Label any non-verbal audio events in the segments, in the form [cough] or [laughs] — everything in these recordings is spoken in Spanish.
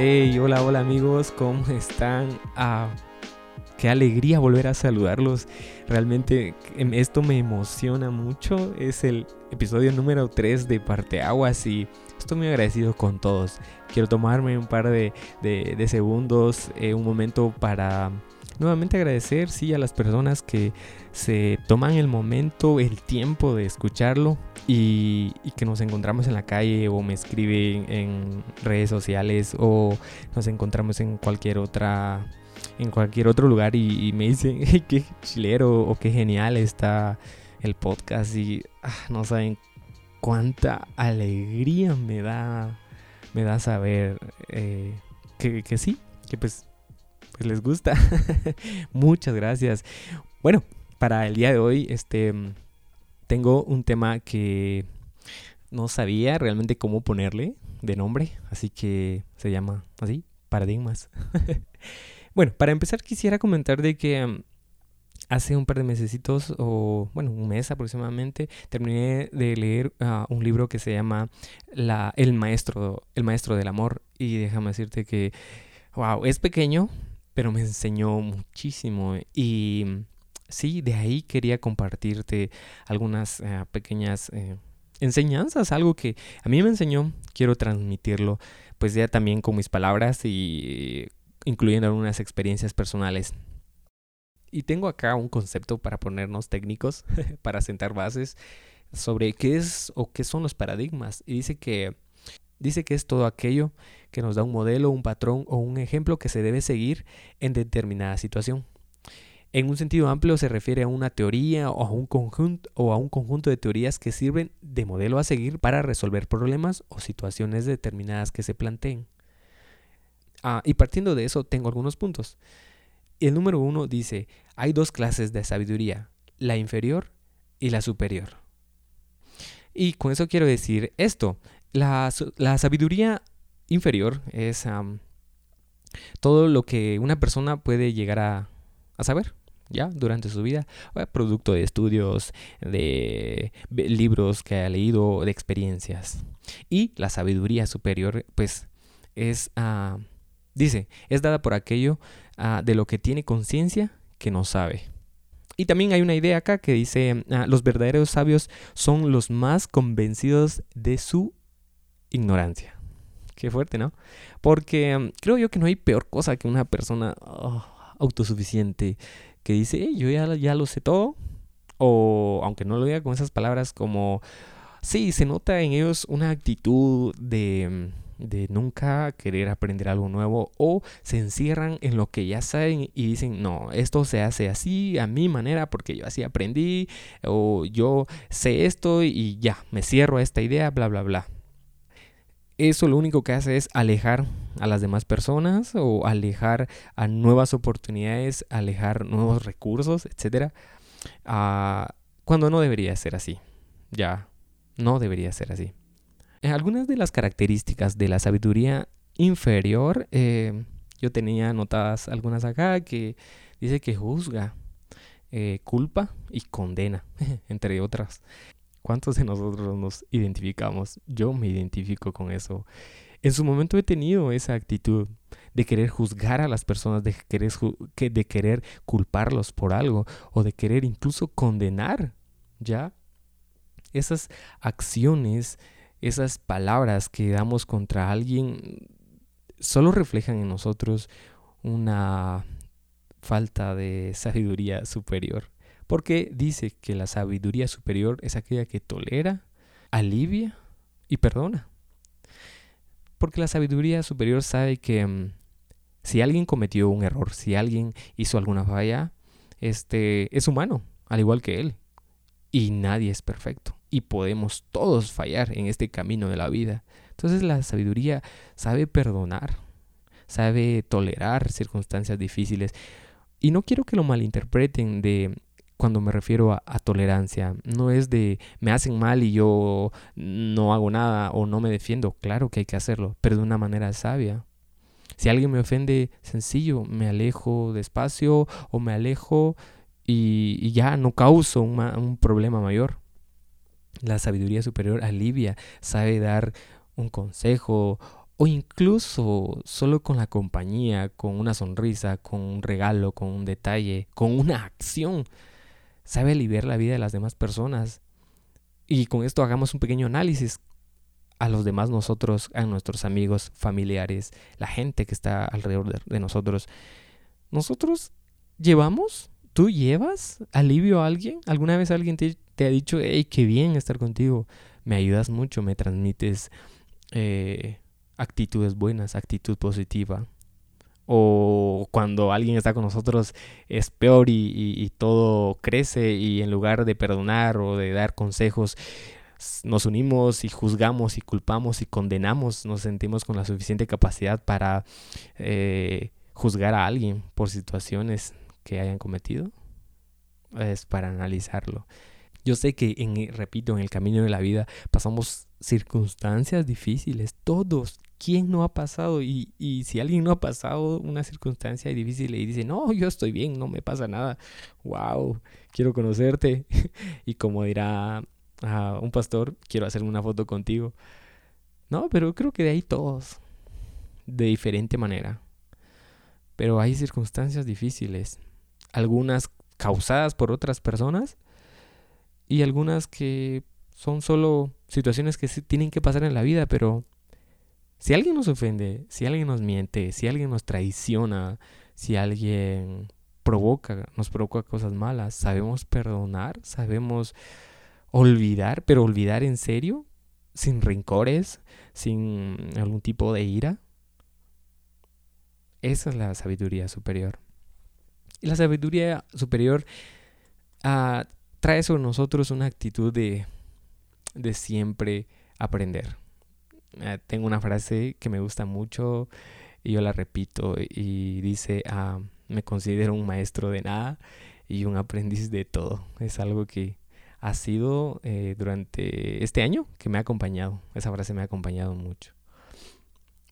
Hey, hola, hola amigos, ¿cómo están? Ah, qué alegría volver a saludarlos. Realmente em, esto me emociona mucho. Es el episodio número 3 de Parteaguas y estoy muy agradecido con todos. Quiero tomarme un par de, segundos, eh, un momento para nuevamente agradecer, sí, a las personas que se toman el momento, el tiempo de escucharlo y, que nos encontramos en la calle o me escriben en redes sociales o nos encontramos en cualquier otra en cualquier otro lugar y, me dicen [laughs] qué chilero o qué genial está el podcast y ah, no saben cuánta alegría me da me da saber eh, que sí que pues les gusta. [laughs] Muchas gracias. Bueno, para el día de hoy, este, tengo un tema que no sabía realmente cómo ponerle de nombre, así que se llama así, paradigmas. [laughs] bueno, para empezar quisiera comentar de que um, hace un par de mesecitos, o bueno, un mes aproximadamente, terminé de leer uh, un libro que se llama la, El Maestro, El Maestro del Amor. Y déjame decirte que, wow, es pequeño, pero me enseñó muchísimo y sí, de ahí quería compartirte algunas eh, pequeñas eh, enseñanzas, algo que a mí me enseñó, quiero transmitirlo, pues ya también con mis palabras y incluyendo algunas experiencias personales. Y tengo acá un concepto para ponernos técnicos, [laughs] para sentar bases sobre qué es o qué son los paradigmas. Y dice que Dice que es todo aquello que nos da un modelo, un patrón o un ejemplo que se debe seguir en determinada situación. En un sentido amplio se refiere a una teoría o a un conjunto, o a un conjunto de teorías que sirven de modelo a seguir para resolver problemas o situaciones determinadas que se planteen. Ah, y partiendo de eso tengo algunos puntos. El número uno dice, hay dos clases de sabiduría, la inferior y la superior. Y con eso quiero decir esto, la, sabiduría inferior es todo lo que una persona puede llegar a, saber, ¿ya? Durante su vida, producto de estudios, de libros que ha leído, de experiencias. Y la sabiduría superior, pues, es, ah, dice, es dada por aquello ah, de lo que tiene conciencia que no sabe. Y también hay una idea acá que dice, ah, los verdaderos sabios son los más convencidos de su ignorancia. Qué fuerte, ¿no? Porque mm, creo yo que no hay peor cosa que una persona oh, autosuficiente que dice, yo ya, ya lo sé todo. O aunque no lo diga con esas palabras como, sí, se nota en ellos una actitud de, mm, de nunca querer aprender algo nuevo o se encierran en lo que ya saben y dicen, no, esto se hace así, a mi manera, porque yo así aprendí, o yo sé esto y ya, me cierro a esta idea, bla, bla, bla eso lo único que hace es alejar a las demás personas o alejar a nuevas oportunidades, alejar nuevos recursos, etc. Ah, cuando no debería ser así. Ya, no debería ser así. Eh, algunas de las características de la sabiduría inferior, eh, yo tenía anotadas algunas acá que dice que juzga, eh, culpa y condena, [laughs] entre otras. ¿Cuántos de nosotros nos identificamos? Yo me identifico con eso. En su momento he tenido esa actitud de querer juzgar a las personas, de querer, de querer culparlos por algo o de querer incluso condenar, ¿ya? Esas acciones, esas palabras que damos contra alguien solo reflejan en nosotros una falta de sabiduría superior. Porque dice que la sabiduría superior es aquella que tolera, alivia y perdona. Porque la sabiduría superior sabe que mm, si alguien cometió un error, si alguien hizo alguna falla, este es humano, al igual que él. Y nadie es perfecto. Y podemos todos fallar en este camino de la vida. Entonces la sabiduría sabe perdonar, sabe tolerar circunstancias difíciles. Y no quiero que lo malinterpreten de cuando me refiero a, tolerancia. No es de me hacen mal y yo no hago nada o no me defiendo. Claro que hay que hacerlo, pero de una manera sabia. Si alguien me ofende, sencillo, me alejo despacio o me alejo y, ya no causo un, problema mayor. La sabiduría superior alivia, sabe dar un consejo o incluso solo con la compañía, con una sonrisa, con un regalo, con un detalle, con una acción, sabe aliviar la vida de las demás personas. Y con esto hagamos un pequeño análisis a los demás nosotros, a nuestros amigos, familiares, la gente que está alrededor de, nosotros. Nosotros llevamos, tú llevas alivio a alguien. ¿Alguna vez alguien te, ha dicho, hey, qué bien estar contigo? Me ayudas mucho, me transmites eh, actitudes buenas, actitud positiva. O cuando alguien está con nosotros es peor y, todo crece y en lugar de perdonar o de dar consejos, nos unimos y juzgamos y culpamos y condenamos, nos sentimos con la suficiente capacidad para eh, juzgar a alguien por situaciones que hayan cometido. Es para analizarlo. Yo sé que, en, repito, en el camino de la vida pasamos circunstancias difíciles, todos. ¿Quién no ha pasado? Y, y, si alguien no ha pasado una circunstancia difícil y dice, no, yo estoy bien, no me pasa nada, wow, quiero conocerte. [laughs] y como dirá a un pastor, quiero hacerme una foto contigo. No, pero creo que de ahí todos, de diferente manera. Pero hay circunstancias difíciles, algunas causadas por otras personas y algunas que son solo situaciones que tienen que pasar en la vida, pero si alguien nos ofende, si alguien nos miente, si alguien nos traiciona, si alguien provoca, nos provoca cosas malas, sabemos perdonar, sabemos olvidar, pero olvidar en serio, sin rencores, sin algún tipo de ira. Esa es la sabiduría superior. Y la sabiduría superior uh, trae sobre nosotros una actitud de de siempre aprender. Eh, tengo una frase que me gusta mucho y yo la repito y dice, ah, me considero un maestro de nada y un aprendiz de todo. Es algo que ha sido eh, durante este año que me ha acompañado. Esa frase me ha acompañado mucho.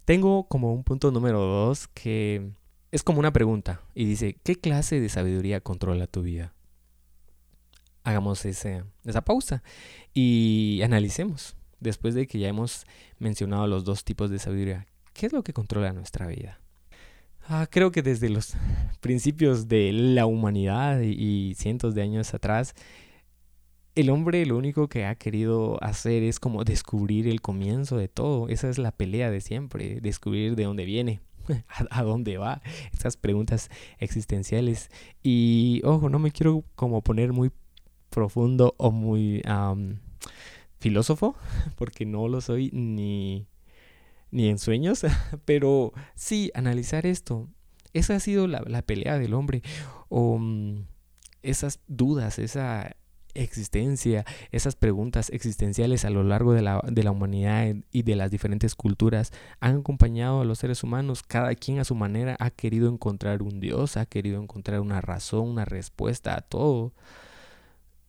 Tengo como un punto número dos que es como una pregunta y dice, ¿qué clase de sabiduría controla tu vida? hagamos ese, esa pausa y analicemos, después de que ya hemos mencionado los dos tipos de sabiduría, ¿qué es lo que controla nuestra vida? Ah, creo que desde los [laughs] principios de la humanidad y, cientos de años atrás, el hombre lo único que ha querido hacer es como descubrir el comienzo de todo. Esa es la pelea de siempre, descubrir de dónde viene, [laughs] a, dónde va, esas preguntas existenciales. Y ojo, no me quiero como poner muy profundo o muy filósofo, [laughs] porque no lo soy ni, ni en sueños, [laughs] pero sí, analizar esto. Esa ha sido la, pelea del hombre, o mm, esas dudas, esa existencia, esas preguntas existenciales a lo largo de la, de la, humanidad y de las diferentes culturas han acompañado a los seres humanos. Cada quien a su manera ha querido encontrar un Dios, ha querido encontrar una razón, una respuesta a todo.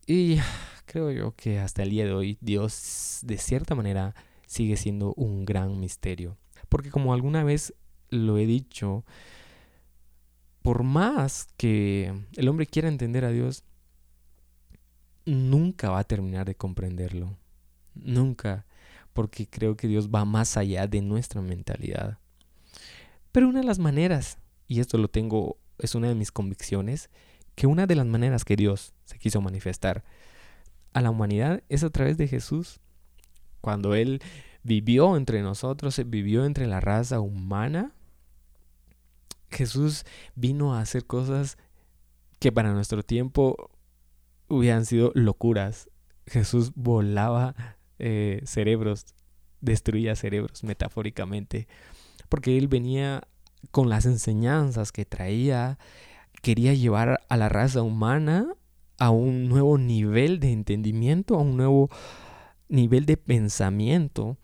Y creo yo que hasta el día de hoy Dios de cierta manera sigue siendo un gran misterio. Porque como alguna vez lo he dicho, por más que el hombre quiera entender a Dios, nunca va a terminar de comprenderlo. Nunca. Porque creo que Dios va más allá de nuestra mentalidad. Pero una de las maneras, y esto lo tengo, es una de mis convicciones, que una de las maneras que Dios se quiso manifestar a la humanidad es a través de Jesús. Cuando Él vivió entre nosotros, vivió entre la raza humana, Jesús vino a hacer cosas que para nuestro tiempo hubieran sido locuras. Jesús volaba eh, cerebros, destruía cerebros metafóricamente, porque Él venía con las enseñanzas que traía, quería llevar a la raza humana a un nuevo nivel de entendimiento, a un nuevo nivel de pensamiento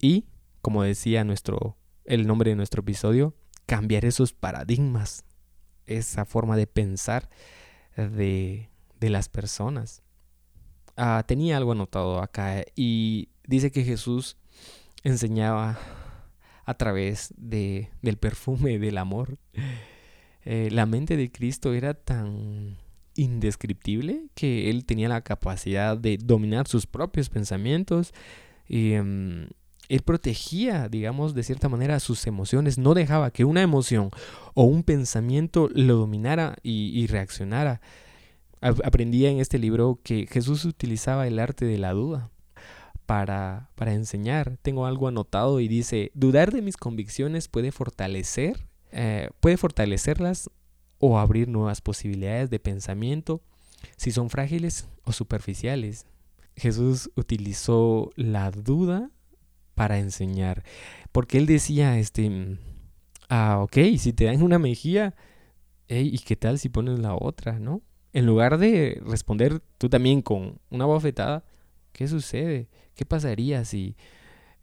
y, como decía nuestro, el nombre de nuestro episodio, cambiar esos paradigmas, esa forma de pensar de, de las personas. Ah, tenía algo anotado acá y dice que Jesús enseñaba a través de, del perfume del amor. Eh, la mente de Cristo era tan, indescriptible, que él tenía la capacidad de dominar sus propios pensamientos y em, él protegía, digamos, de cierta manera sus emociones, no dejaba que una emoción o un pensamiento lo dominara y, reaccionara. Aprendía en este libro que Jesús utilizaba el arte de la duda para, para enseñar. Tengo algo anotado y dice, dudar de mis convicciones puede fortalecer, eh, puede fortalecerlas o abrir nuevas posibilidades de pensamiento si son frágiles o superficiales. Jesús utilizó la duda para enseñar, porque él decía, este, ah, ok, si te dan una mejilla, ¿y qué tal si pones la otra, no? En lugar de responder tú también con una bofetada, ¿qué sucede? ¿Qué pasaría si,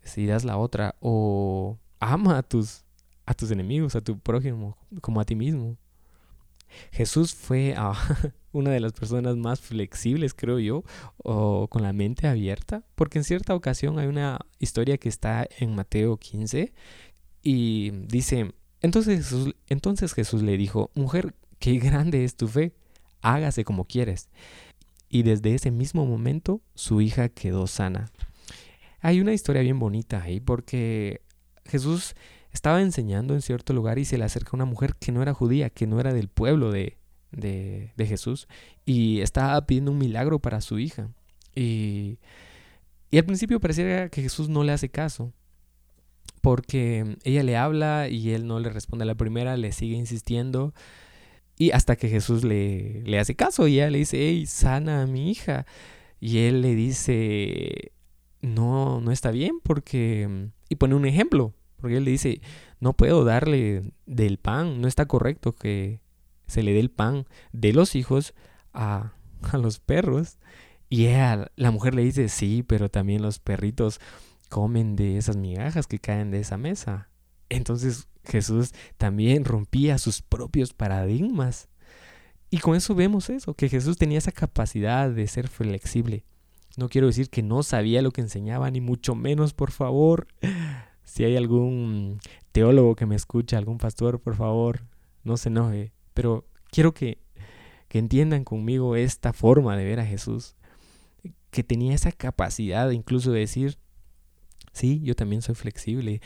si das la otra? O ama a tus, a tus enemigos, a tu prójimo, como a ti mismo. Jesús fue [laughs] una de las personas más flexibles, creo yo, o con la mente abierta, porque en cierta ocasión hay una historia que está en Mateo 15 y dice, entonces Jesús le dijo, mujer, qué grande es tu fe, hágase como quieres. Y desde ese mismo momento su hija quedó sana. Hay una historia bien bonita ahí porque Jesús estaba enseñando en cierto lugar y se le acerca una mujer que no era judía, que no era del pueblo de, de, Jesús, y estaba pidiendo un milagro para su hija. Y, y al principio pareciera que Jesús no le hace caso, porque ella le habla y él no le responde a la primera, le sigue insistiendo. Y hasta que Jesús le, le hace caso y ella le dice, hey, sana a mi hija. Y él le dice, no, no está bien porque... Y pone un ejemplo. Porque él le dice, no puedo darle del pan, no está correcto que se le dé el pan de los hijos a, los perros. Y la mujer le dice, sí, pero también los perritos comen de esas migajas que caen de esa mesa. Entonces Jesús también rompía sus propios paradigmas. Y con eso vemos eso, que Jesús tenía esa capacidad de ser flexible. No quiero decir que no sabía lo que enseñaba, ni mucho menos, por favor. Si hay algún teólogo que me escucha, algún pastor, por favor, no se enoje. Pero quiero que, que entiendan conmigo esta forma de ver a Jesús, que tenía esa capacidad incluso de decir, sí, yo también soy flexible,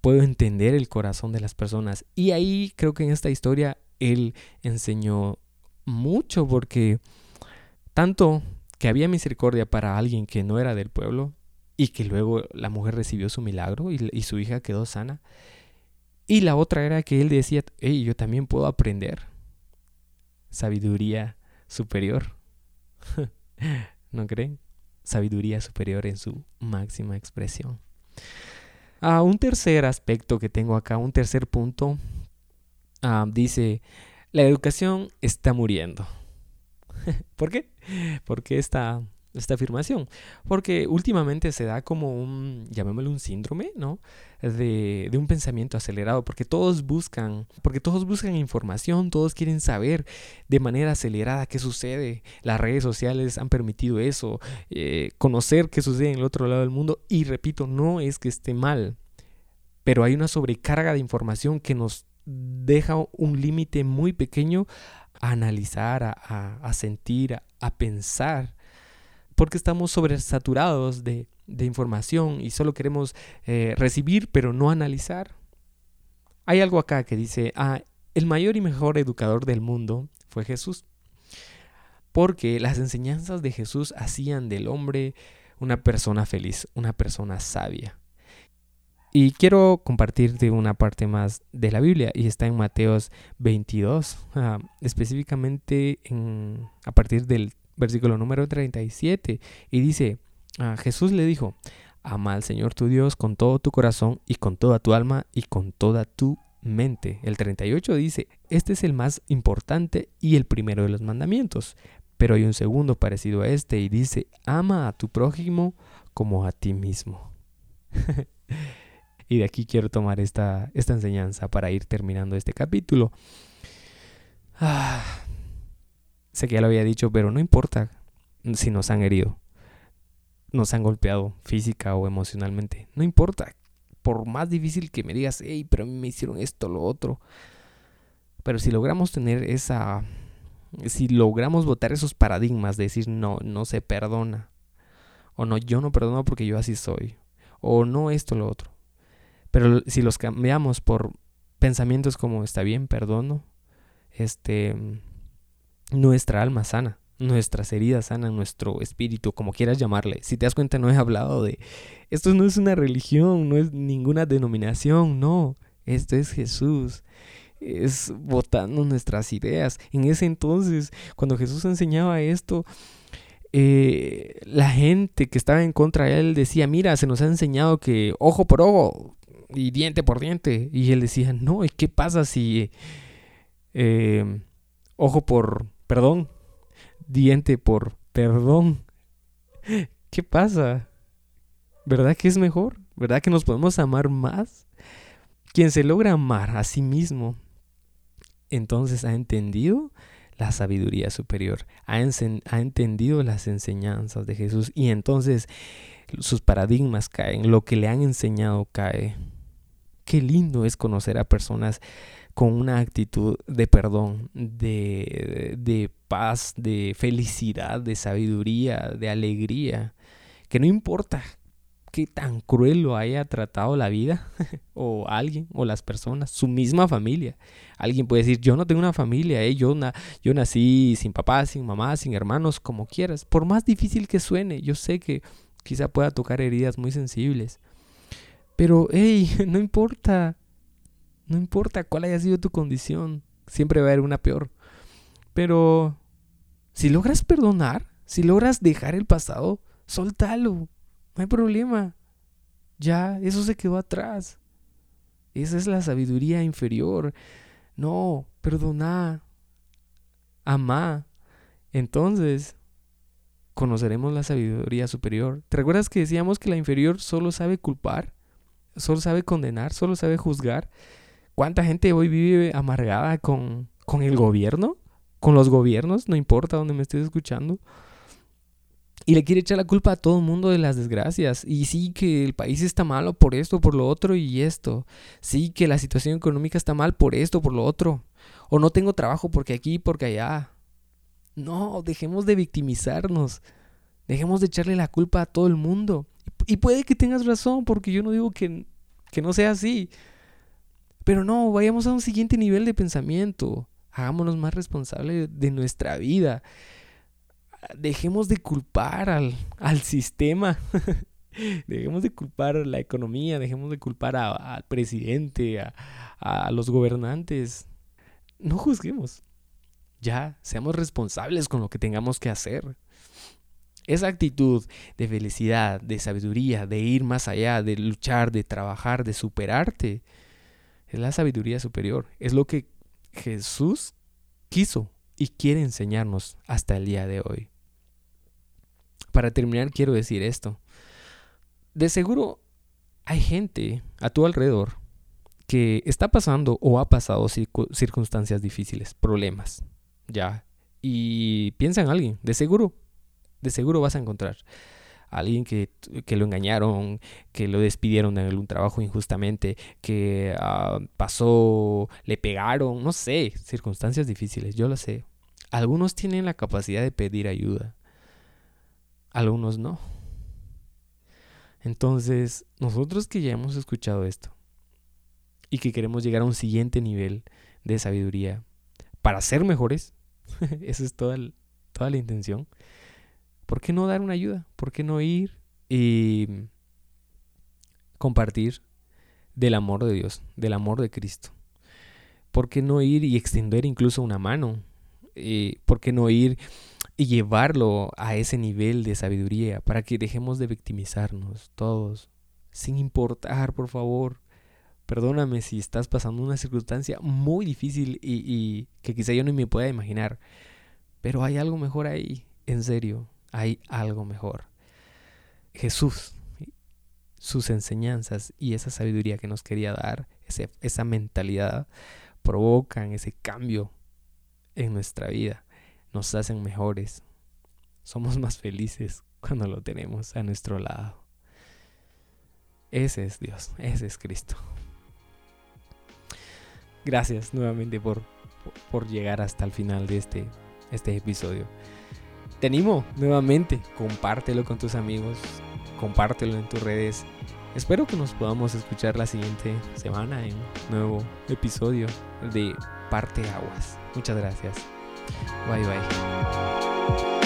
puedo entender el corazón de las personas. Y ahí creo que en esta historia él enseñó mucho porque tanto que había misericordia para alguien que no era del pueblo, y que luego la mujer recibió su milagro y, su hija quedó sana. Y la otra era que él decía, hey, yo también puedo aprender sabiduría superior. [laughs] ¿No creen? Sabiduría superior en su máxima expresión. Ah, un tercer aspecto que tengo acá, un tercer punto, ah, dice, la educación está muriendo. [laughs] ¿Por qué? Porque esta esta afirmación. Porque últimamente se da como un, llamémoslo un síndrome, ¿no? De, de, un pensamiento acelerado, porque todos buscan, porque todos buscan información, todos quieren saber de manera acelerada qué sucede. Las redes sociales han permitido eso, eh, conocer qué sucede en el otro lado del mundo. Y repito, no es que esté mal, pero hay una sobrecarga de información que nos deja un límite muy pequeño a analizar, a, a sentir, a, a pensar porque estamos sobresaturados de, de información y solo queremos eh, recibir pero no analizar. Hay algo acá que dice, ah, el mayor y mejor educador del mundo fue Jesús. Porque las enseñanzas de Jesús hacían del hombre una persona feliz, una persona sabia. Y quiero compartirte una parte más de la Biblia y está en Mateos 22, ah, específicamente en, a partir del versículo número 37, y dice, a Jesús le dijo, ama al Señor tu Dios con todo tu corazón y con toda tu alma y con toda tu mente. El 38 dice, este es el más importante y el primero de los mandamientos, pero hay un segundo parecido a este y dice, ama a tu prójimo como a ti mismo. [laughs] y de aquí quiero tomar esta, esta enseñanza para ir terminando este capítulo. Ah, Sé que ya lo había dicho, pero no importa si nos han herido, nos han golpeado física o emocionalmente. No importa. Por más difícil que me digas, hey, pero a me hicieron esto, lo otro. Pero si logramos tener esa, si logramos votar esos paradigmas de decir no, no se perdona, o no, yo no perdono porque yo así soy, o no esto, lo otro. Pero si los cambiamos por pensamientos como está bien, perdono, este, nuestra alma sana, nuestras heridas sanan, nuestro espíritu, como quieras llamarle. Si te das cuenta, no he hablado de, esto no es una religión, no es ninguna denominación, no, esto es Jesús es votando nuestras ideas. En ese entonces, cuando Jesús enseñaba esto, eh, la gente que estaba en contra de él decía, mira, se nos ha enseñado que ojo por ojo y diente por diente. Y él decía, no, ¿y qué pasa si eh, ojo por perdón, diente por perdón? ¿Qué pasa? ¿Verdad que es mejor? ¿Verdad que nos podemos amar más? Quien se logra amar a sí mismo entonces ha entendido la sabiduría superior, ha, entendido las enseñanzas de Jesús y entonces sus paradigmas caen, lo que le han enseñado cae. Qué lindo es conocer a personas con una actitud de perdón, de, de paz, de felicidad, de sabiduría, de alegría, que no importa qué tan cruel lo haya tratado la vida [laughs] o alguien o las personas, su misma familia. Alguien puede decir, yo no tengo una familia, ¿eh? yo, yo nací sin papá, sin mamá, sin hermanos, como quieras. Por más difícil que suene, yo sé que quizá pueda tocar heridas muy sensibles. Pero, hey, [laughs] no importa, no importa cuál haya sido tu condición, siempre va a haber una peor. Pero, si logras perdonar, si logras dejar el pasado, soltalo no hay problema. Ya, eso se quedó atrás. Esa es la sabiduría inferior. No, perdona. Amá. Entonces, conoceremos la sabiduría superior. ¿Te recuerdas que decíamos que la inferior solo sabe culpar? Solo sabe condenar, solo sabe juzgar. ¿Cuánta gente hoy vive amargada con, con el gobierno? ¿Con los gobiernos? No importa dónde me estés escuchando. Y le quiere echar la culpa a todo el mundo de las desgracias. Y sí que el país está malo por esto, por lo otro y esto. Sí que la situación económica está mal por esto, por lo otro. O no tengo trabajo porque aquí, porque allá. No, dejemos de victimizarnos. Dejemos de echarle la culpa a todo el mundo. Y puede que tengas razón, porque yo no digo que, que no sea así. Pero no, vayamos a un siguiente nivel de pensamiento. Hagámonos más responsables de nuestra vida dejemos de culpar al, al sistema. [laughs] dejemos de culpar a la economía, dejemos de culpar al presidente, a, a los gobernantes. No juzguemos. Ya, seamos responsables con lo que tengamos que hacer. Esa actitud de felicidad, de sabiduría, de ir más allá, de luchar, de trabajar, de superarte, es la sabiduría superior. Es lo que Jesús quiso y quiere enseñarnos hasta el día de hoy. Para terminar, quiero decir esto. De seguro hay gente a tu alrededor que está pasando o ha pasado circunstancias difíciles, problemas, ya. Y piensa en alguien, de seguro, de seguro vas a encontrar alguien que, lo engañaron, que lo despidieron de algún trabajo injustamente, que ah, pasó, le pegaron, no sé, circunstancias difíciles, yo lo sé. Algunos tienen la capacidad de pedir ayuda, algunos no. Entonces, nosotros que ya hemos escuchado esto y que queremos llegar a un siguiente nivel de sabiduría para ser mejores, [laughs] esa es toda, toda la intención, ¿por qué no dar una ayuda? ¿Por qué no ir y compartir del amor de Dios, del amor de Cristo? ¿Por qué no ir y extender incluso una mano? Eh, ¿Por qué no ir y llevarlo a ese nivel de sabiduría para que dejemos de victimizarnos todos, sin importar, por favor? Perdóname si estás pasando una circunstancia muy difícil y, y que quizá yo no me pueda imaginar, pero hay algo mejor ahí, en serio, hay algo mejor. Jesús, sus enseñanzas y esa sabiduría que nos quería dar, esa mentalidad, provocan ese cambio en nuestra vida, nos hacen mejores. Somos más felices cuando lo tenemos a nuestro lado. Ese es Dios, ese es Cristo. Gracias nuevamente por, por llegar hasta el final de este este episodio. Te animo nuevamente, compártelo con tus amigos, compártelo en tus redes. Espero que nos podamos escuchar la siguiente semana en un nuevo episodio de Parte Aguas. Muchas gracias. Bye bye.